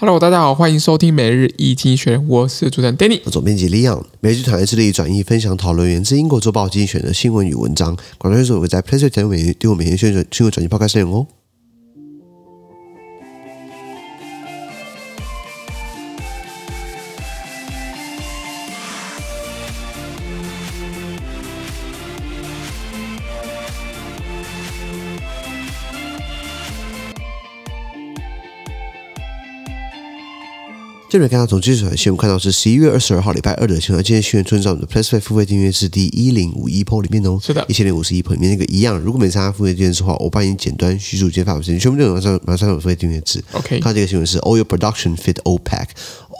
Hello，大家好，欢迎收听每日一经选，我是主持人 Danny，总编辑 Leon。每日团队致力转译、分享、讨论源自英国周报精选的新闻与文章。广告宣传我会在 PressPlay 节目每对我每天宣传新闻转译报开内容哦。这边看到从技术新闻看到是十一月二十二号礼拜二的新闻。今天新闻出现在我们的 PressPlay 付费订阅是第一零五一 PO 里面哦。是的，一千零五十一 PO 里面那个一样。如果没参加付费订阅制的话，我帮你简单叙述今天发布新闻。全部内容马上马上有付费订阅制。OK，看这个新闻是 Oil Production Fit OPEC。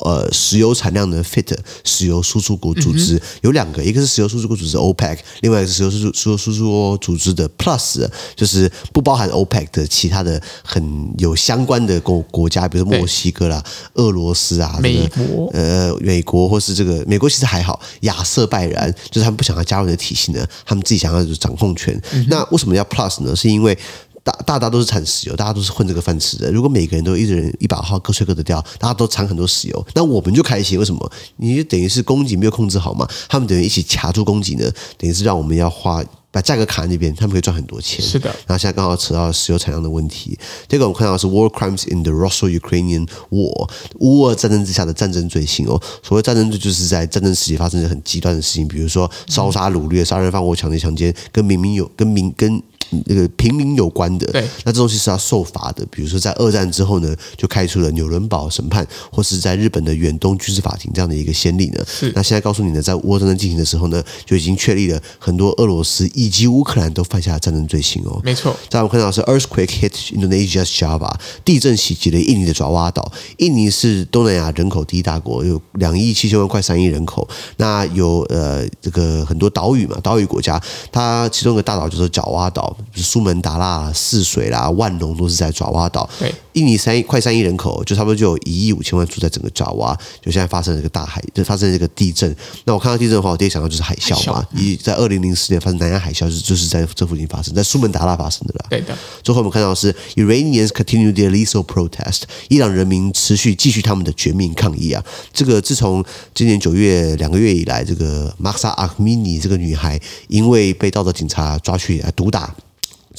呃，石油产量的 fit 石油输出国组织、嗯、有两个，一个是石油输出国组织 OPEC，另外一个是石油输出石油输出国组织的 Plus，就是不包含 OPEC 的其他的很有相关的国国家，比如说墨西哥啦、俄罗斯啊、美国呃美国或是这个美国其实还好，亚瑟拜然就是他们不想要加入你的体系呢，他们自己想要掌控权。嗯、那为什么要 Plus 呢？是因为大大家都是产石油，大家都是混这个饭吃的。如果每个人都一人一把号，各吹各的调，大家都产很多石油，那我们就开心。为什么？你就等于是供给没有控制好嘛？他们等于一起卡住供给呢？等于是让我们要花把价格卡在那边，他们可以赚很多钱。是的。然后现在刚好扯到石油产量的问题。这个我们看到的是 War Crimes in the Russo-Ukrainian War，乌俄战争之下的战争罪行哦。所谓战争罪，就是在战争时期发生的很极端的事情，比如说烧杀掳掠、杀人放火、抢劫强奸，跟明明有跟民跟。那个平民有关的，对，那这东西是要受罚的。比如说，在二战之后呢，就开出了纽伦堡审判，或是在日本的远东军事法庭这样的一个先例呢。是。那现在告诉你呢，在乌俄战争进行的时候呢，就已经确立了很多俄罗斯以及乌克兰都犯下了战争罪行哦。没错。在我们看到是 earthquake hit Indonesia's Java，地震袭击了印尼的爪哇岛。印尼是东南亚人口第一大国，有两亿七千万，快三亿人口。那有呃这个很多岛屿嘛，岛屿国家，它其中一个大岛就是爪哇岛。苏门答腊、泗水啦、万隆都是在爪哇岛。对，印尼三亿快三亿人口，就差不多就有一亿五千万住在整个爪哇。就现在发生了这个大海，就发生了这个地震。那我看到地震的话，我第一想到就是海啸嘛。一在二零零四年发生南洋海啸，就是就是在这附近发生，在苏门答腊发生的啦。对的。最后我们看到是 Iranians continue their lethal protest，伊朗人民持续继续他们的绝命抗议啊。这个自从今年九月两个月以来，这个 Mahsa Amini 这个女孩因为被道德警察抓去毒打。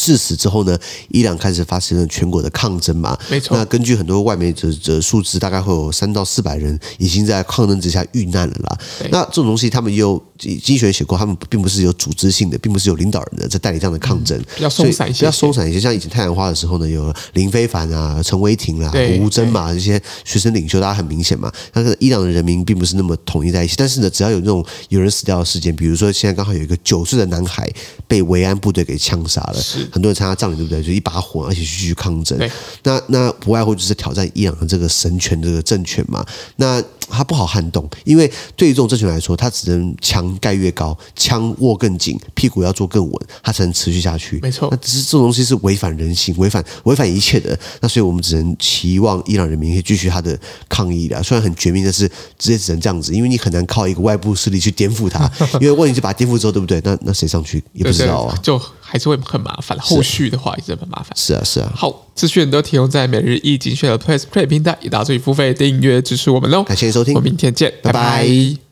致死之后呢，伊朗开始发生了全国的抗争嘛。没错。那根据很多外媒的的数字，大概会有三到四百人已经在抗争之下遇难了啦。那这种东西，他们又经济学写过，他们并不是有组织性的，并不是有领导人的在代理这样的抗争，比较松散一些，比较松散一些。像以前太阳花的时候呢，有林非凡啊、陈为廷啊、吴征嘛这些学生领袖，大家很明显嘛。但是伊朗的人民并不是那么统一在一起。但是呢，只要有那种有人死掉的事件，比如说现在刚好有一个九岁的男孩被维安部队给枪杀了。很多人参加葬礼，对不对？就一把火，而且继续抗争。那那不外乎就是挑战伊朗的这个神权这个政权嘛。那他不好撼动，因为对于这种政权来说，它只能墙盖越高，枪握更紧，屁股要坐更稳，它才能持续下去。没错。那只是这种东西是违反人性、违反违反一切的。那所以我们只能期望伊朗人民可以继续他的抗议的。虽然很绝命，但是直接只能这样子，因为你很难靠一个外部势力去颠覆它。因为问题就把它颠覆之后，对不对？那那谁上去也不知道啊。就。还是会很麻烦，后续的话也是很麻烦。是啊，是啊。好，资讯都提供在每日一经济学人的 PressPlay 平台，也大家注意付费订阅支持我们喽。感谢收听，我们明天见，拜拜。拜拜。